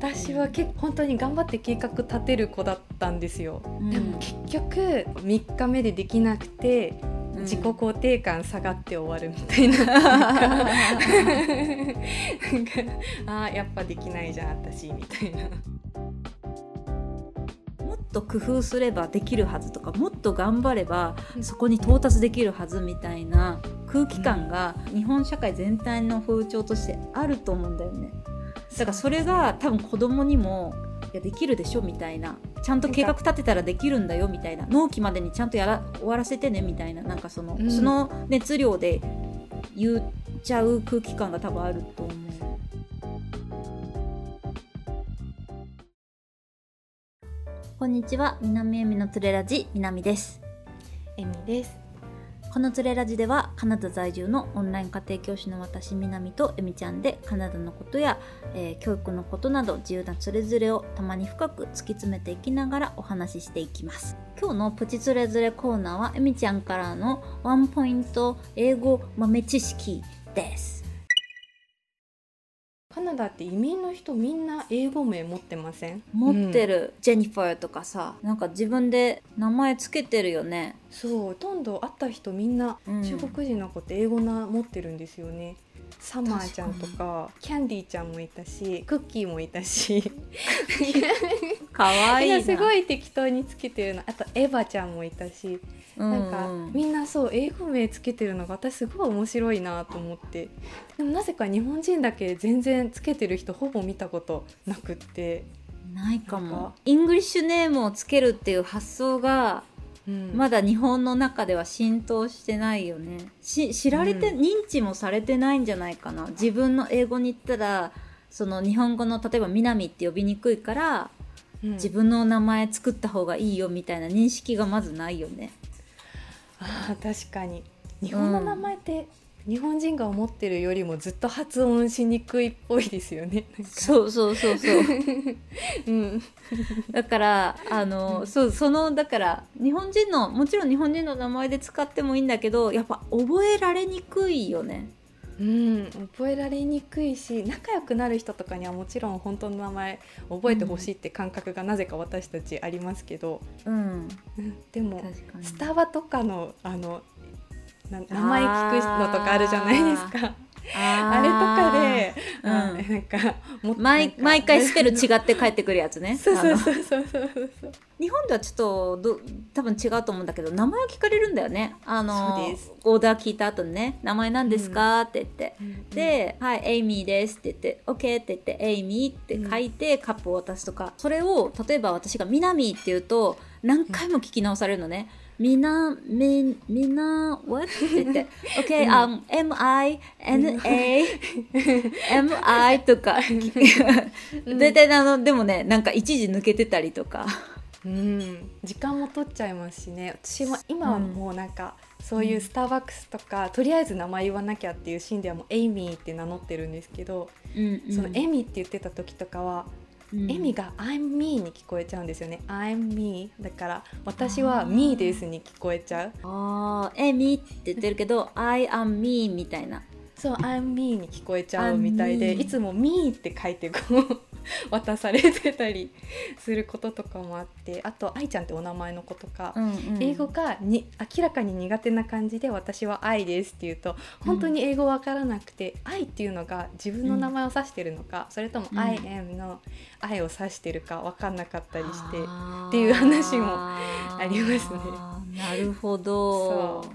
私は結構本当に頑張って計画立てる子だったんですよ、うん。でも結局3日目でできなくて自己肯定感下がって終わるみたいな。あーやっぱできないじゃん私みたいな。もっと工夫すればできるはずとかもっと頑張ればうん。そこに到達できるはずみたいな空気感が日本社会全体の風潮としてあると思うんだよね。だからそれが多分子供にもいやできるでしょみたいなちゃんと計画立てたらできるんだよみたいな納期までにちゃんとやら終わらせてねみたいななんかその、うん。その熱量で言っちゃう空気感が多分あると思う。こんにちは。南恵美のつれラジ南です。エミですこのつれラジではカナダ在住のオンライン家庭教師の私みなみとえみちゃんでカナダのことや、えー教育のことなど自由なつれづれをたまに深く突き詰めていきながらお話ししていきます。今日のプチつれづれコーナーはえみちゃんからのワンポイント英語豆知識です。ナダって移民の人みんな英語名持ってません？持ってる、ジェニファーとかさなんか自分で名前つけてるよね。そうほとんど会った人みんなうん。中国人の子って英語な持ってるんですよね、サマーちゃんと確かキャンディーちゃんもいたしクッキーもいたし。かわいいすごい適当につけてるの。あとエヴァちゃんもいたし、なんかみんなそう英語名つけてるのが私すごい面白いなと思って。でもなぜか日本人だけ全然つけてる人ほぼ見たことなくって、ないかも。 English name をつけるっていう発想がうん。まだ日本の中では浸透してないよね。し知られて、うん。認知もされてないんじゃないかな。自分の英語に言ったらその日本語の例えば「南」って呼びにくいから、うん。自分の名前作った方がいいよみたいな認識がまずないよね。あー確かに。日本の名前って、日本人が思ってるよりもずっと発音しにくいっぽいですよね。そうそうそうそう。うん、だからあの、そうそのだから日本人のもちろん日本人の名前で使ってもいいんだけどやっぱ覚えられにくいよね。うん、覚えられにくいし仲良くなる人とかにはもちろん本当の名前覚えてほしいって感覚がなぜか私たちありますけど、うん。うん。でもスタバとかのあのな名前聞くのとかあるじゃないですか。あれとかで、うん。あなんかも毎毎回スペル違って帰ってくるやつね。そうそうそうそうそう。そう日本ではちょっとど多分違うと思うんだけど名前を聞かれるんだよね。あのオーダー聞いた後にね「名前何ですか?」って言って、うんで「はいエイミーです」って言って「OK」って言って「エイミー」って書いてカップを渡すとか、それを例えば私が「ミナミ」って言うと何回も聞き直されるのね。みな、み、みな、what? って言って、OK、うんあ、M-I、N-A、M-I とか、うん大体あの、でもね、なんか一時抜けてたりとか。うん、時間も取っちゃいますしね。私も今はもうなんか、そういうスターバックスとか、とりあえず名前言わなきゃっていうシーンではもうエイミーって名乗ってるんですけど、うんうん。そのエミって言ってた時とかは、うん。エミが「I'm me」に聞こえちゃうんですよね「I'm me」だから私は「me です」に聞こえちゃう。ああ、エミって言ってるけど、I am me みたいな。そう「I'm me」に聞こえちゃうみたいで me いつも「me」って書いてこう 渡されてたりすることとかもあってあと愛ちゃんってお名前の子とか、うんうん。英語がに明らかに苦手な感じで私は愛ですって言うと本当に英語わからなくて、愛っていうのが自分の名前を指してるのか、それともうん。I am の愛を指してるかわかんなかったりして、あー。っていう話もありますね。なるほど。そ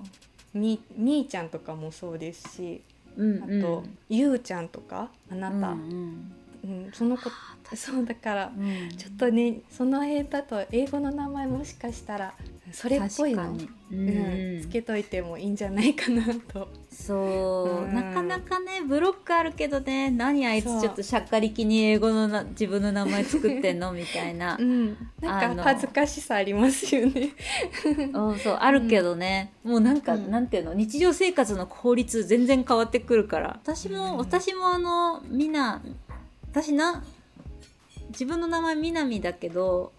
う。みみーちゃんとかもそうですしうんうん。あと、ゆうちゃんとかあなた、ううんんその子そうだからうん。うんちょっとねその辺だと英語の名前もしかしたらそれっぽいの、確かに。ううんん、つけといてもいいんじゃないかなと。そう、うん。なかなかねブロックあるけどね何あいつちょっとしゃっかりきに英語のな自分の名前作ってんの？みたいな。うん、なんか恥ずかしさありますよね。うんそうあるけどね、もうなんか、うん。なんていうの？日常生活の効率全然変わってくるから。私も、うん。私もあのみな私な自分の名前みなみだけど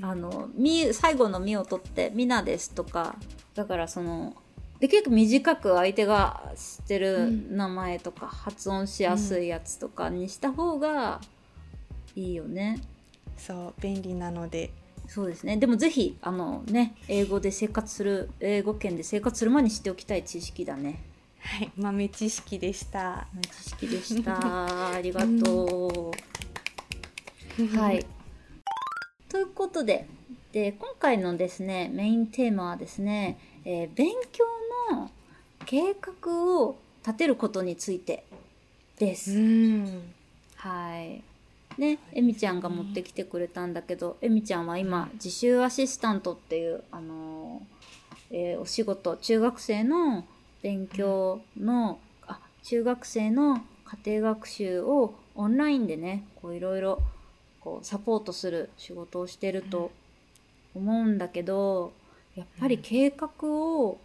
あのみ最後の「み」を取って「みなです」とかだからそのできるだけ短く相手が知ってる名前とか、発音しやすいやつとかにした方がいいよね。そう便利なので。そうですね。でもぜひあのね英語で生活する英語圏で生活する前に知っておきたい知識だねはい。豆知識でした。豆知識でした。ありがとう、はい。ということでで今回のですねメインテーマはですね、えー勉強の計画を立てることについてです。うん。はい。ね、えみちゃんが持ってきてくれたんだけど、えみちゃんは今、自習アシスタントっていう、あのーえーお仕事、中学生の勉強の、あ、中学生の家庭学習をオンラインでね、こういろいろ、こう、サポートする仕事をしてると思うんだけど、やっぱり計画を、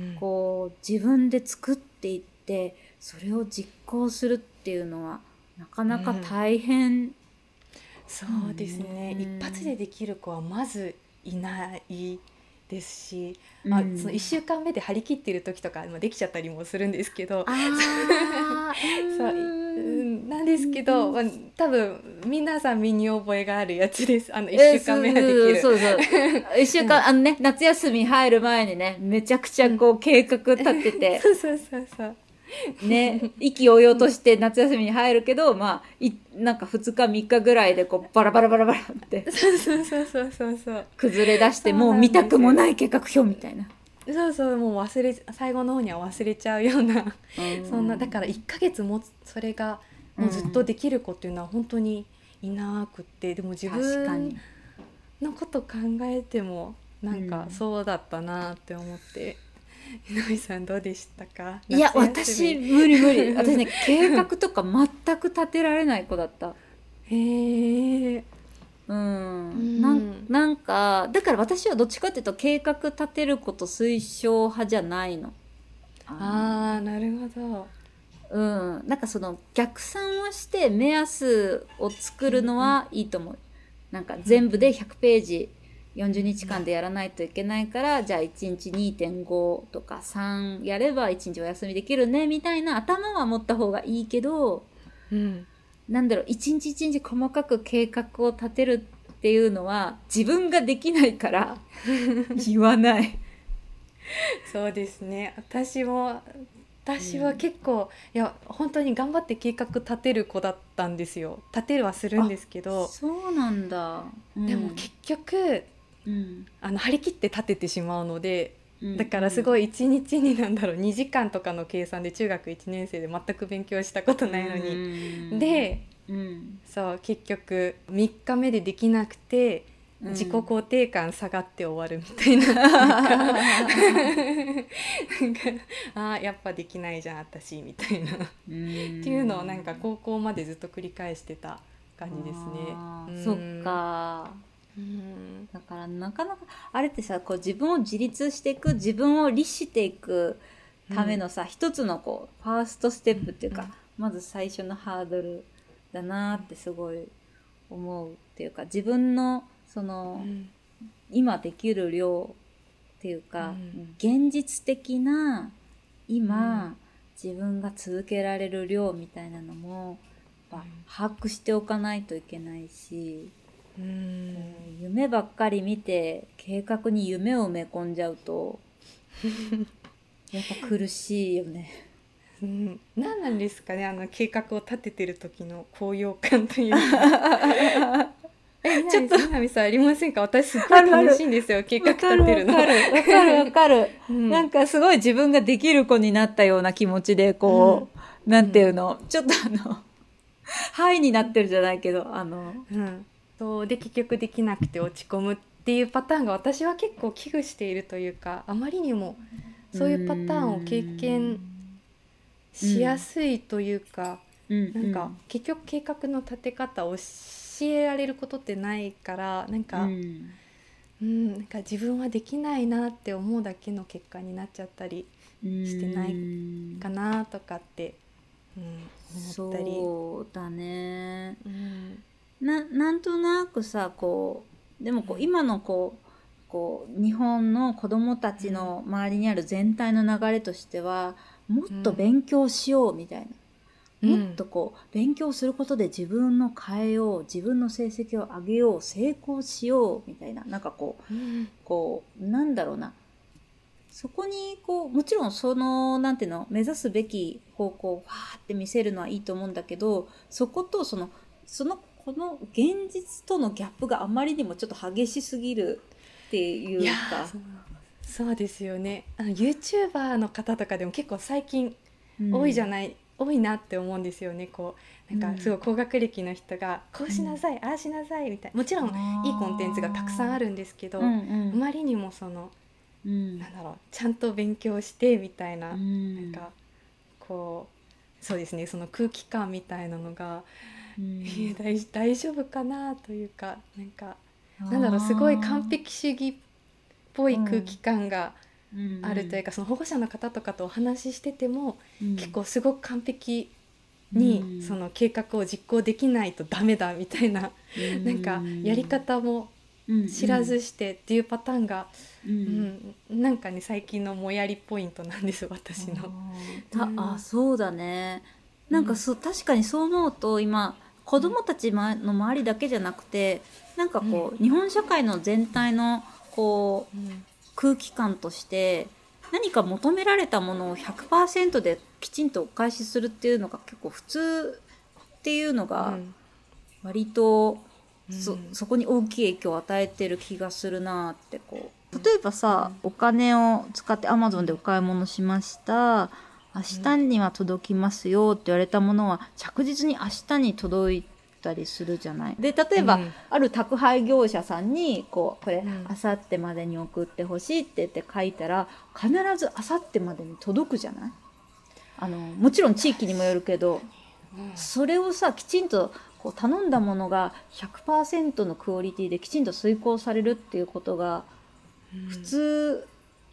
うん。こう自分で作っていってそれを実行するっていうのはなかなか大変、そうですね、うん。一発でできる子はまずいないですし、うん。あその1週間目で張り切ってる時とかまあできちゃったりもするんですけど。そううんなんですけど、まあ、多分皆さん身に覚えがあるやつです。あの1週間目はできる。そうそう 一週間、あのね夏休み入る前にねめちゃくちゃこう計画立てて、そうそうそうそう ね意気揚々として夏休みに入るけどまあいなんか2日3日ぐらいでこうバラバラバラバラって そうそうそうそうそうそう。崩れ出してもう見たくもない計画表みたいな。そうそうもう忘れ最後の方には忘れちゃうような。そんなだから1ヶ月もそれがもうずっとできる子っていうのは本当にいなくってでも自分のこと考えてもなんかうん。そうだったなって思って、井上さんどうでしたか？いや私み。無理無理。私ね計画とか全く立てられない子だった。へえうん。ん。なんなんかだから私はどっちかっていうと計画立てること推奨派じゃないの。あーなるほど。うん。なんかその逆算をして目安を作るのはいいと思う。なんか全部で100ページ40日間でやらないといけないからじゃあ1日2.5とか3やれば1日お休みできるねみたいな頭は持った方がいいけどうん。なんだろう一日一日細かく計画を立てるっていうのは自分ができないから 言わない。そうですね。私も私は結構、いや本当に頑張って計画立てる子だったんですよ。立てるはするんですけど。そうなんだ。でも結局うん、あの張り切って立ててしまうのでうん。だからすごい一日になんだろう2時間とかの計算で中学1年生で全く勉強したことないのに、にでうん、そう結局3日目でできなくてうん。自己肯定感下がって終わるみたいな。なんか あーやっぱできないじゃん私みたいな。っっていうのをなんか高校までずっと繰り返してた感じですね。あ。うん。ーそっか。うん。だからなかなかあれってさこう自分を自立していく自分を律していくためのさ、一つのこうファーストステップっていうか、うん。まず最初のハードルだなってすごい思うっていうか自分のその、うん。今できる量っていうか、うん。現実的な今、うん。自分が続けられる量みたいなのも把握しておかないといけないし、うん。夢ばっかり見て計画に夢を埋め込んじゃうとやっぱ苦しいよね。うん、何なんですかねあの計画を立ててる時の高揚感というか。えちょっと。南さんありませんか？私すごい楽しいんですよ計画立てるの。わかるわかるわかる。うん。なんかすごい自分ができる子になったような気持ちでこう、なんていうの、ちょっとあのハイになってるじゃないけどあのうん、そうで結局できなくて落ち込むっていうパターンが私は結構危惧しているというかあまりにもそういうパターンを経験しやすいというか、うん。なんか結局計画の立て方を教えられることってないからなんか、ううんんなんか自分はできないなって思うだけの結果になっちゃったりしてないうんかなとかって、うん、思ったり。そうだね。うんななんとなくさこうでもこううん。今のこうこう日本の子供たちの周りにある全体の流れとしてはもっと勉強しようみたいな、もっとこう勉強することで自分の変えよう自分の成績を上げよう成功しようみたいな。なんかこううん。こうなんだろうな。そこにこうもちろんそのなんていうの目指すべき方向をファーって見せるのはいいと思うんだけどそことそのそのこの現実とのギャップがあまりにもちょっと激しすぎるっていうか。そうですよね。あの YouTuber の方とかでも結構最近うん。多いじゃない、多いなって思うんですよね。こうなんうん。かすごい高学歴の人がこうしなさい、ああしなさいみたいな。もちろんいいコンテンツがたくさんあるんですけど、うんあうん。まりにもそのうん。なんだろうちゃんと勉強してみたいな、うん。なんかこうそうですねその空気感みたいなのが、大大丈夫かなというかなんかなんだろうすごい完璧主義っぽい空気感があるというか、その保護者の方とかとお話ししてても、うん。結構すごく完璧に、うん。その計画を実行できないとダメだみたいな、うん。なんかやり方も知らずしてっていうパターンが、ううん。んなんかね最近のもやりポイントなんです私の。たうんあそうだね。なんかそう確かにそう思うと今子供たちまの周りだけじゃなくてなんかこう、日本社会の全体のこううん。空気感として何か求められたものを100%できちんとお返しするっていうのが結構普通っていうのがうん。割と、そうん。そこに大きい影響を与えてる気がするなってこう。例えばさ、お金を使ってアマゾンでお買い物しました明日には届きますよって言われたものは着実に明日に届いたりするじゃない？で例えば、うん。ある宅配業者さんにこうこれうん。明後日までに送ってほしいって言って書いたら必ず明後日までに届くじゃない？あのもちろん地域にもよるけどうんそれをさきちんとこう頼んだものが100%のクオリティできちんと遂行されるっていうことが普通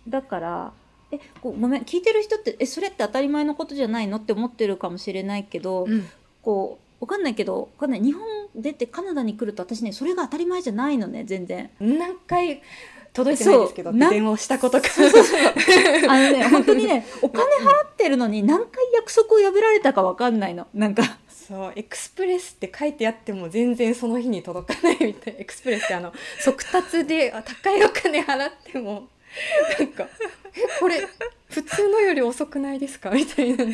だから、えごごめん聞いてる人ってえそれって当たり前のことじゃないのって思ってるかもしれないけど、うん。こうわかんないけどわかんない。日本出てカナダに来ると私ねそれが当たり前じゃないのね全然。何回届いてないですけど電話をしたことか。あのね本当にねお金払ってるのに何回約束を破られたかわかんないの。なんか。そうエクスプレスって書いてあっても全然その日に届かないみたい。エクスプレスってあの速達であ高いお金払ってもなんか「えこれ普通のより遅くないですか? 」みたいな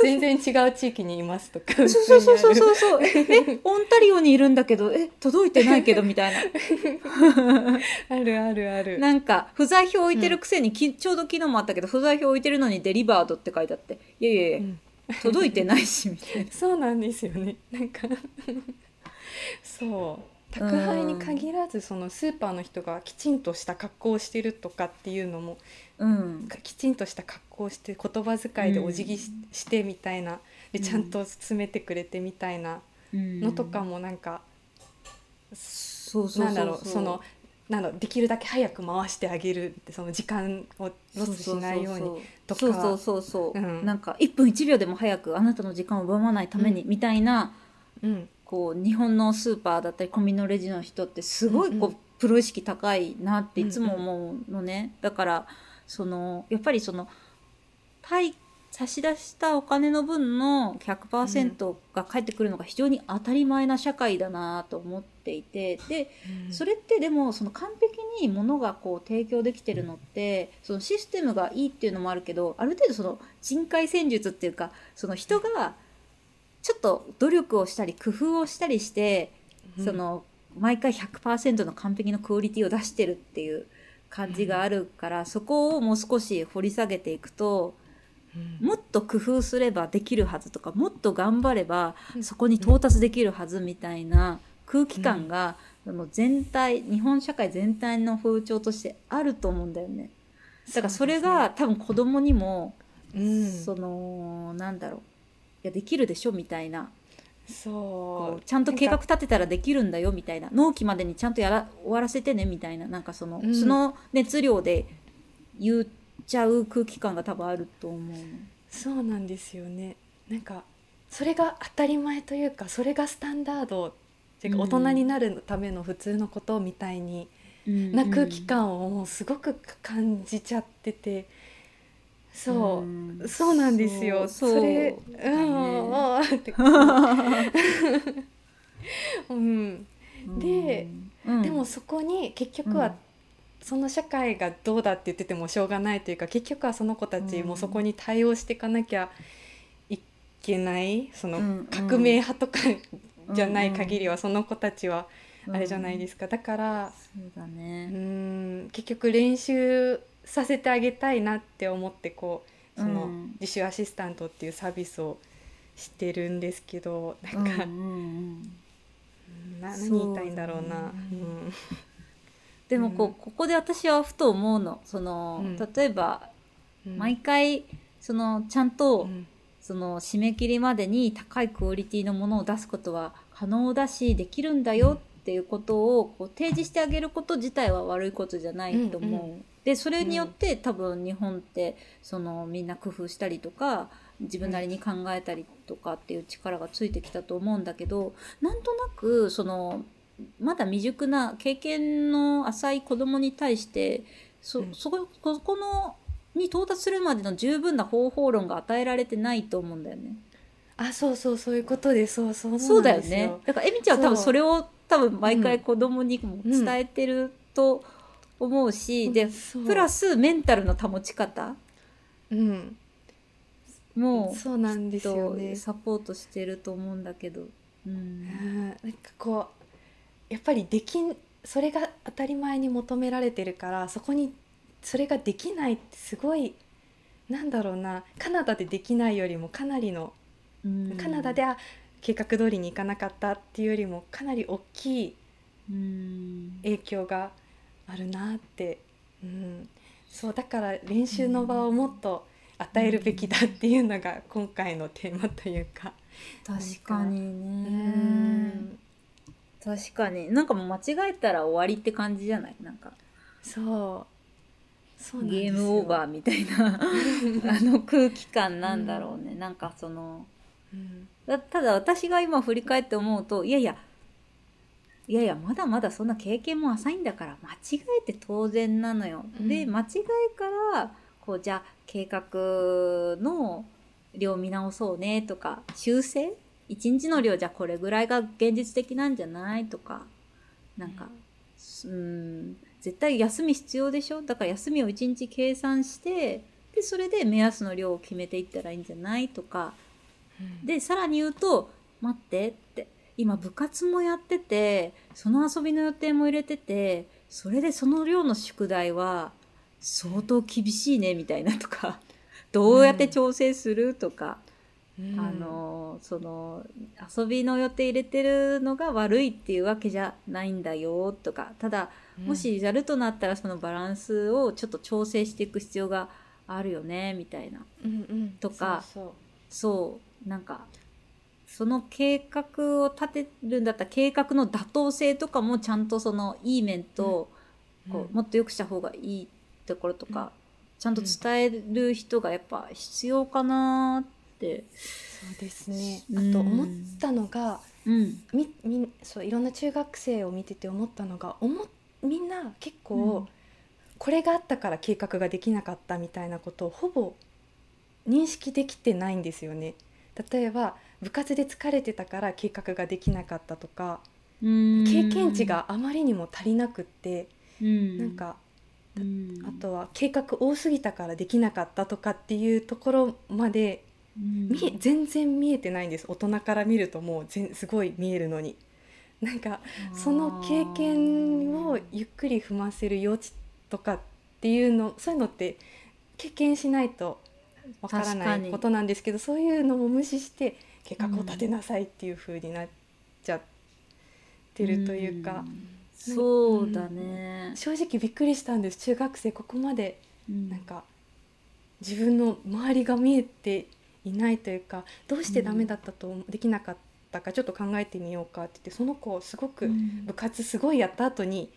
全然違う地域にいますとかそうそうそうそうそうそう。え、えオンタリオにいるんだけど、え、届いてないけどみたいな。あるあるあるなんか、不在票置いてるくせに、きちょうど昨日もあったけど、不在票置いてるのにデリバードって書いてあって、いやいやいや、うん届いてないし、みたいな。そうなんですよねなんかそう宅配に限らずそのスーパーの人がきちんとした格好をしてるとかっていうのもうん。きちんとした格好をして言葉遣いでお辞儀し,、してみたいなでうん。ちゃんと詰めてくれてみたいなのとかもなんか、そう。なんだろうそのなんだろうできるだけ早く回してあげるってその時間をロスしないようにとか。そうそうそうそう、うん。なんか1分1秒でも早くあなたの時間を奪わないために、みたいなうんこう日本のスーパーだったりコンビニのレジの人ってすごいこう、うんうん。プロ意識高いなっていつも思うのね、だからそのやっぱりその対差し出したお金の分の100%が返ってくるのが非常に当たり前な社会だなと思っていてでそれってでもその完璧に物がこう提供できてるのってそのシステムがいいっていうのもあるけどある程度その人海戦術っていうかその人がちょっと努力をしたり工夫をしたりして、うん。その毎回100%の完璧のクオリティを出してるっていう感じがあるから、そこをもう少し掘り下げていくとうん。もっと工夫すればできるはずとかもっと頑張ればうん。そこに到達できるはずみたいな空気感が、その全体日本社会全体の風潮としてあると思うんだよね。だからそれが、多分子供にも、うん。そのなんだろういやできるでしょみたいな。そこううちゃんと計画立てたらできるんだよみたいな。納期までにちゃんとやら終わらせてねみたいな。なんかその、うん。その熱量で言っちゃう空気感が多分あると思うの。そうなんですよね。なんかそれが当たり前というかそれがスタンダード。っていうかうん。大人になるための普通のことみたいに、な空気感をもうすごく感じちゃっててそう、うん。そうなんですよ。それそううん。あーってうん。で、うん。でもそこに結局は、うん。その社会がどうだって言っててもしょうがないというか結局はその子たちもそこに対応していかなきゃいけないそのうん革命派とかじゃない限りはその子たちはあれじゃないですすか。だからそうだうねん。結局練習させてあげたいなって思ってこうそのうん。自主アシスタントっていうサービスをしてるんですけどなうんんか、うんうんなそう何言いたいんだろうな。うん。でもこう、うん。ここで私はふと思うのその、うん。例えばうん。毎回そのちゃんと、うん。その締め切りまでに高いクオリティのものを出すことは可能だしできるんだよっていうことをこう提示してあげること自体は悪いことじゃないと思う。でそれによって、多分日本ってそのみんな工夫したりとか自分なりに考えたりとかっていう力がついてきたと思うんだけどなんとなくそのまだ未熟な経験の浅い子供に対してそ,、うん。そこここのに到達するまでの十分な方法論が与えられてないと思うんだよね。あそうそうそういうことです。そうそうそうだよね。だからエミちゃんは多分それを多分毎回子供にも伝えてると思うし、でプラスメンタルの保ち方。うん。もそうなんですよとね。サポートしてると思うんだけど。うん。うん。なんかこうやっぱりできんそれが当たり前に求められてるからそこにそれができないってすごいなんだろうな。カナダでできないよりもかなりのうん。カナダでは計画通りにいかなかったっていうよりもかなり大きいうん。影響があるなって、うん、そうだから練習の場をもっと与えるべきだっていうのが今回のテーマというか。確かにうねん。確かに。なんかもう間違えたら終わりって感じじゃない？なんか。そう。そうゲームオーバーみたいな。あの空気感なんだろうね、なんかその。うん。だただ私が今振り返って思うといやいやいやいやまだまだそんな経験も浅いんだから間違えて当然なのよ。うん。で間違いからこうじゃあ計画の量見直そうねとか修正？一日の量じゃこれぐらいが現実的なんじゃないとか。なんかうん。絶対休み必要でしょ？だから休みを1日計算してでそれで目安の量を決めていったらいいんじゃないとか。でさらに言うと「待って」って今部活もやっててその遊びの予定も入れててそれでその量の宿題は相当厳しいねみたいなとかどうやって調整するとか、うん。あのその遊びの予定入れてるのが悪いっていうわけじゃないんだよとか。ただもしやるとなったらそのバランスをちょっと調整していく必要があるよねみたいな。うんうん。とかそう。そうなんかその計画を立てるんだったら計画の妥当性とかもちゃんとそのいい面と、こうもっと良くした方がいいところとか、ちゃんと伝える人がやっぱ必要かなって。そうですね。うん。あと思ったのがうん。みみそういろんな中学生を見てて思ったのが思っみんな結構、うん。これがあったから計画ができなかったみたいなことをほぼ認識できてないんですよね。例えば部活で疲れてたから計画ができなかったとか経経験値、があまりにも足りなくって、うん。なん、かうん。あとは計画多すぎたからできなかったとかっていうところまで全然見えてないんです。大人から見るともうすごい見えるのに。なんかその経験をゆっくり踏ませる余地とかっていうのそういうのって経験しないとわからないことなんですけどそういうのも無視して計画を立てなさいっていう風になっちゃってるというか、ん。そうだね、正直びっくりしたんです。中学生ここまでうん。なんか自分の周りが見えていないというかどうしてダメだったと、できなかったかちょっと考えてみようかって言ってその子すごくうん。部活すごいやった後に、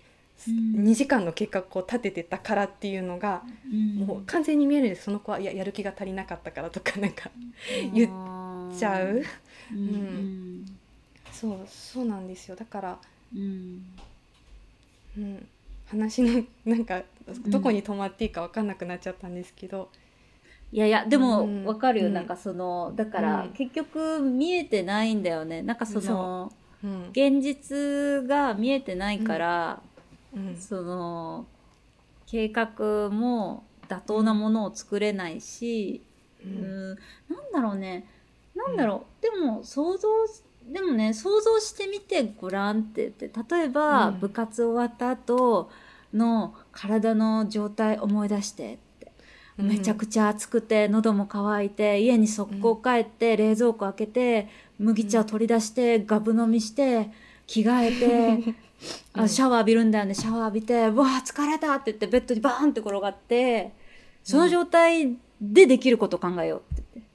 うん。2時間の計画を立ててたからっていうのが、うん。もう完全に見えるんです。その子はいややる気が足りなかったからとかなんか言っちゃう、うん。うん。そうそうなんですよ。だから、うん。うん、話のなんかどこに止まっていいか分かんなくなっちゃったんですけど、いやいやでもうん。わかるよ、うん。なんかそのだから、うん。結局見えてないんだよね。なんかそのう。ん。現実が見えてないから、うん。その計画も妥当なものを作れないし、ううんん、なんだろうねなんだろう、でも想像でもね想像してみてごらんって言って例えば、うん。部活終わった後の体の状態思い出してって、めちゃくちゃ暑くて喉も渇いて家に速攻帰って、冷蔵庫開けて麦茶を取り出してガブ飲みして着替えて。うん。あシャワー浴びるんだよね。シャワー浴びてうわあ疲れたって言ってベッドにバーンって転がってその状態でできることを考えようって言って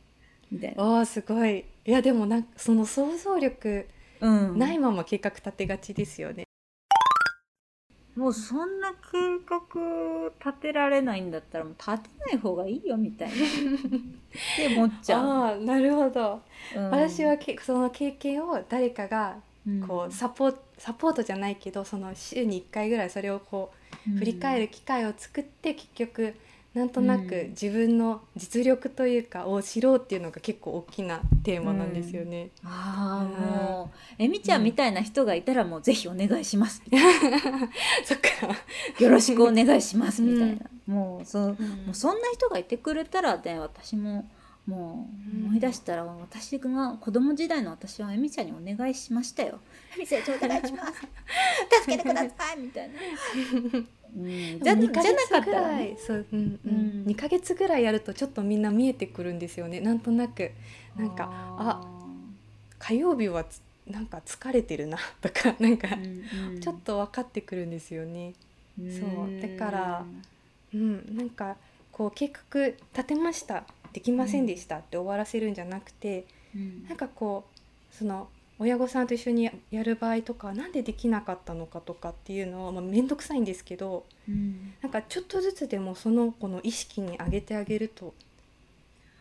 みたいな、ああすごい。いやでもなんかその想像力うん、ないまま計画立てがちですよね、もうそんな計画立てられないんだったらもう立てない方がいいよみたいな。って思っちゃう、ああなるほど、うん。私はけその経験を誰かがうん。こうサポサポートじゃないけどその週に1回ぐらいそれをこう振り返る機会を作って結局なんとなくうん。自分の実力というかを知ろうっていうのが結構大きなテーマなんですよね。ああうん。もうえみちゃんみたいな人がいたらもうぜひお願いします、そっか、よろしくお願いします みたいな、もうそううん。もうそんな人がいてくれたらね私ももう思い出したら、私が子供時代の私はえみちゃんにお願いしましたよ「えみちゃんお願いします。助けてください」みたいな、うん、じゃ2ヶじゃなかったらね。いそう、うんううん。ん、2ヶ月ぐらいやるとちょっとみんな見えてくるんですよね。なんとなく。なんかあ火曜日はつなんか疲れてるな とかなんかうんうん。ちょっと分かってくるんですよね。うん。そうだからうん、なんかこう計画立てましたできませんでしたって終わらせるんじゃなくて、うん。なんかこうその親御さんと一緒にやる場合とかなんでできなかったのかとかっていうのは、まあ、面倒くさいんですけどうん。なんかちょっとずつでもその子の意識に上げてあげると、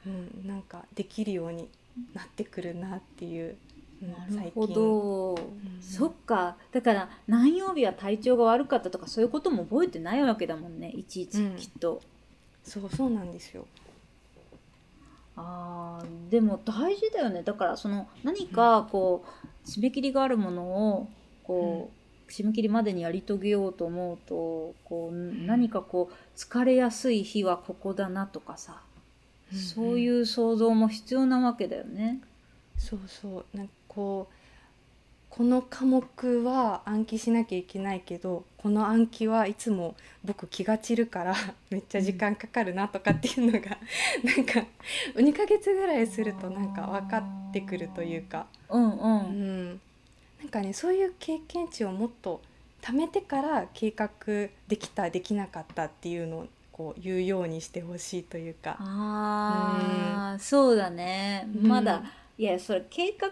うん、なんかできるようになってくるなっていう、うん、なるほど、ん。そっか。だから何曜日は体調が悪かったとかそういうことも覚えてないわけだもんねいちいちうん。きっと、そうそうなんですよ。あーでも大事だよね。だからその何かこう締め切りがあるものをこう、締め切りまでにやり遂げようと思うとこう何かこう疲れやすい日はここだなとかさ、そういうう想像も必要なわけだよね。そうそう。なんかこうこの科目は暗記しなきゃいけないけどこの暗記はいつも僕気が散るから めっちゃ時間かかるなとかっていうのが、なんか2ヶ月ぐらいするとなんか分かってくるというか、うんううんん、なんかねそういう経験値をもっと貯めてから計画できたできなかったっていうのをこう言うようにしてほしいというか。ああ、そうだね。まだ、いや、それ計画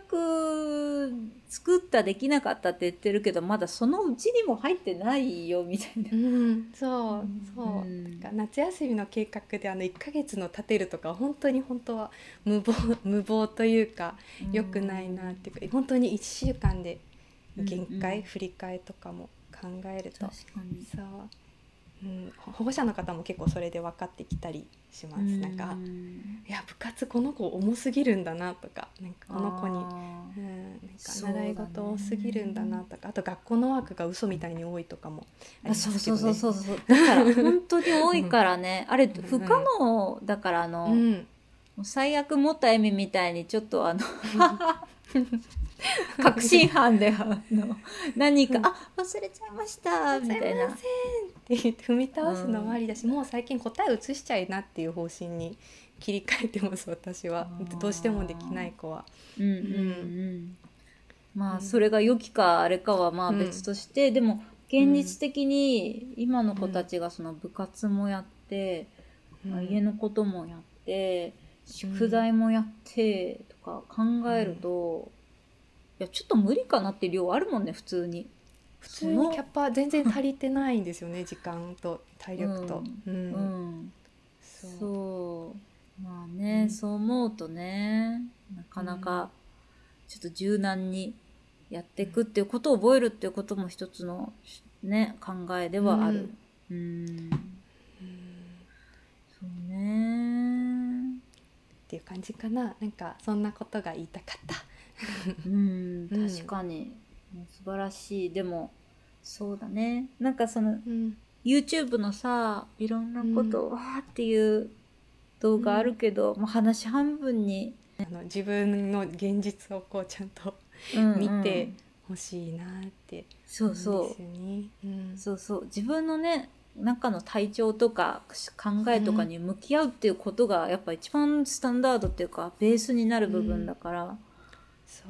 作ったできなかったって言ってるけど、まだそのうちにも入ってないよ、みたいな。う。ん、そうそう、うん。なんか夏休みの計画であの1ヶ月の立てるとか本当に本当は無謀無謀というか良くないなっていうか本当に1週間で限界、うん振り替えとかも考えると。確かに。そう、うん、保護者の方も結構それで分かってきたりします、なんかいや部活この子重すぎるんだなとかなんかこの子に。うん、なんか習い事多すぎるんだなとかあと学校のワークが嘘みたいに多いとかもありまあそうすけど、ね、そうそうそうそう。だから本当に多いからね。あれ、ん。不可能だから、あの、うん、最悪もったエミみたいにちょっとあの 確信犯であの何か「あ忘れちゃいました」みたいな。すいませんって言って踏み倒すのもありだし、もう最近答え移しちゃいなっていう方針に切り替えてます私は。どうしてもできない子は。うんうんうんまあうんそれが良きかあれかはまあ別として、でも現実的に今の子たちがその部活もやって、まあ家のこともやって宿題もやってとか考えると、い。やちょっと無理かなって量あるもんね普通に。普通にキャパ全然足りてないんですよね 時間と体力と。ううん。ん、そう。そう。まあね、うん。そう思うとねなかなかちょっと柔軟にやっていくっていうことを覚えるっていうことも一つのね考えではある。うん。うん。そうねっていう感じかな。なんかそんなことが言いたかった。うん。うん。確かに、素晴らしい。でもそうだね。なんかそのうん。YouTube のさいろんなことをわーっていう動画あるけど、もう話半分に、あの自分の現実をこうちゃんとうんうん。見てほしいなってそうそう。んですよね。うん。そうそう。自分のね中の体調とか考えとかに向き合うっていうことがやっぱ一番スタンダードっていうかベースになる部分だから、そ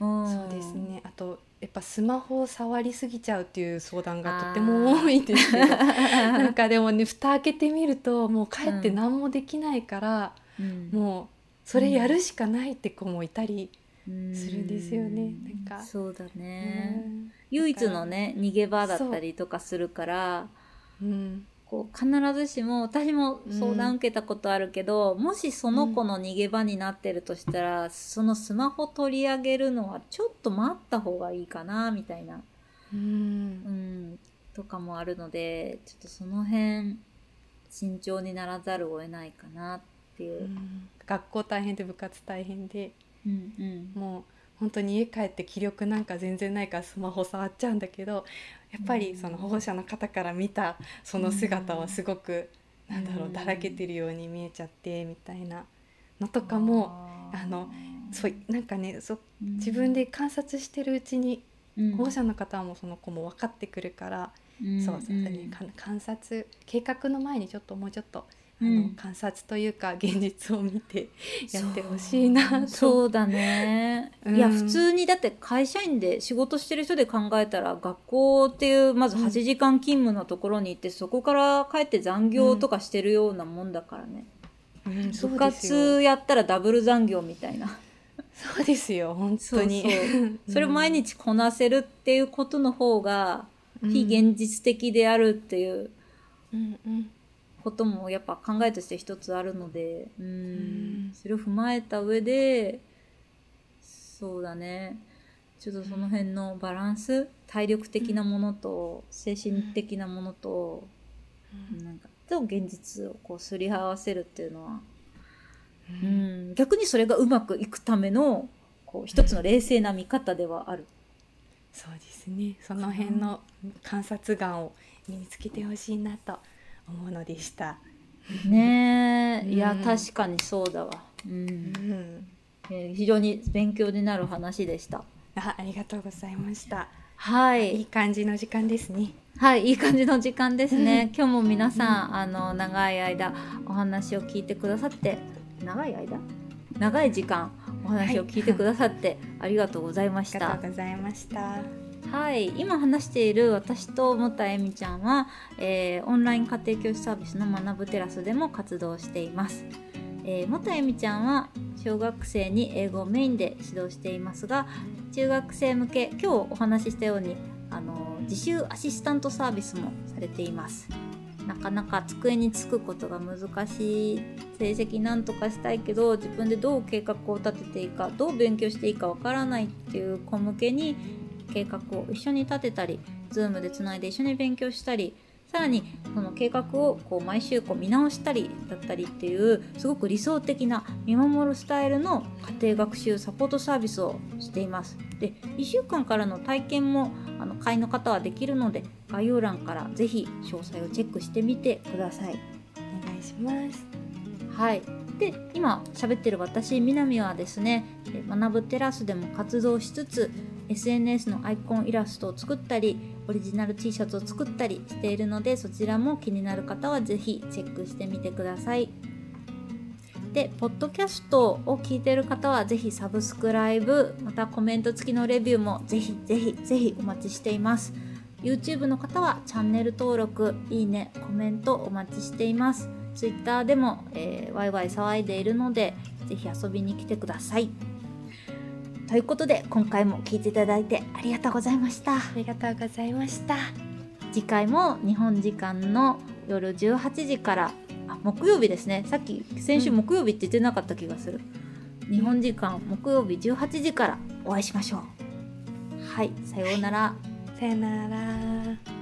う。うん。そうですね。あとやっぱスマホを触りすぎちゃうっていう相談がとても多いんですけど なんかでもね蓋開けてみるともう帰って何もできないから、うん。もうそれやるしかないって子もいたり、うん。するんですよね。なんか。そうだうね、ん。唯一のね逃げ場だったりとかするからうん。こう必ずしも私も相談受けたことあるけど、もしその子の逃げ場になってるとしたら、そのスマホ取り上げるのはちょっと待った方がいいかなみたいな、うん。うん、とかもあるのでちょっとその辺慎重にならざるを得ないかなっていう。う。ん。学校大変で部活大変で。うんうん。もう本当に家帰って気力なんか全然ないからスマホ触っちゃうんだけどやっぱりその保護者の方から見たその姿はすごく、なんだろううん。だらけてるように見えちゃってみたいな。のとかもあのそうなんかねそ自分で観察してるうちに保護者の方もその子も分かってくるから、そうそうだね、か観察計画の前にちょっともうちょっとあの、うん観察というか 現実を見てやってほしいなと。そうだね、うん。いや普通にだって会社員で仕事してる人で考えたら学校っていうまずうん。8時間勤務のところに行って、そこから帰って残業とかしてるようなもんだからね、うん。部活やったらダブル残業みたいな。そうですよ本当に。それを毎日こなせるっていうことの方が非現実的であるっていう。うんうんこともやっぱ考えとして一つあるのでうん。うん。それを踏まえた上でそうだね。ちょっとその辺のバランス体力的なものと精神的なものと、なんかと現実をこうすり合わせるっていうのは、ううんん、逆にそれがうまくいくためのこう一つの冷静な見方ではある。そうですね。その辺の観察眼を身につけてほしいなと思うのでした、ねえ、いやうん確かにそうだわ、うん。うん、えー非常に勉強になる話でした。あありがとうございました。はい。いい感じの時間ですね。はい、いい感じの時間ですね。今日も皆さん、あの、長い間お話を聞いてくださって、長い間？長い時間お話を聞いてくださって、ありがとうございましたありがと。うございましたはい、今話している私ともたえみちゃんは、えーオンライン家庭教師サービスの学ぶテラスでも活動しています。えー、もたえみちゃんは小学生に英語をメインで指導していますが中学生向け今日お話ししたようにあの自習アシスタントサービスもされていますなかなか机につくことが難しい成績なんとかしたいけど自分でどう計画を立てていいかどう勉強していいかわからないっていう子向けに計画を一緒に立てたり Zoom でつないで一緒に勉強したりさらにその計画をこう毎週こう見直したりだったりっていうすごく理想的な見守るスタイルの家庭学習サポートサービスをしています。で1週間からの体験もあの会員の方はできるので概要欄からぜひ詳細をチェックしてみてください。お願いしますはい、で今喋ってる私南はですねえ学ぶテラスでも活動しつつ SNS のアイコンイラストを作ったりオリジナル T シャツを作ったりしているのでそちらも気になる方はぜひチェックしてみてください。で、ポッドキャストを聞いている方はぜひサブスクライブ、またコメント付きのレビューもぜひぜひぜひお待ちしています。YouTube の方はチャンネル登録、いいね、コメントお待ちしています。Twitter でも、えーワイワイ騒いでいるので、ぜひ遊びに来てください。ということで、今回も聞いていただいてありがとうございました。ありがとうございました次回も日本時間の夜18時からあ木曜日ですねさっき先週うん木曜日って言ってなかった気がする、日本時間木曜日18時からお会いしましょうはいさようならさよなら。